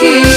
aqui.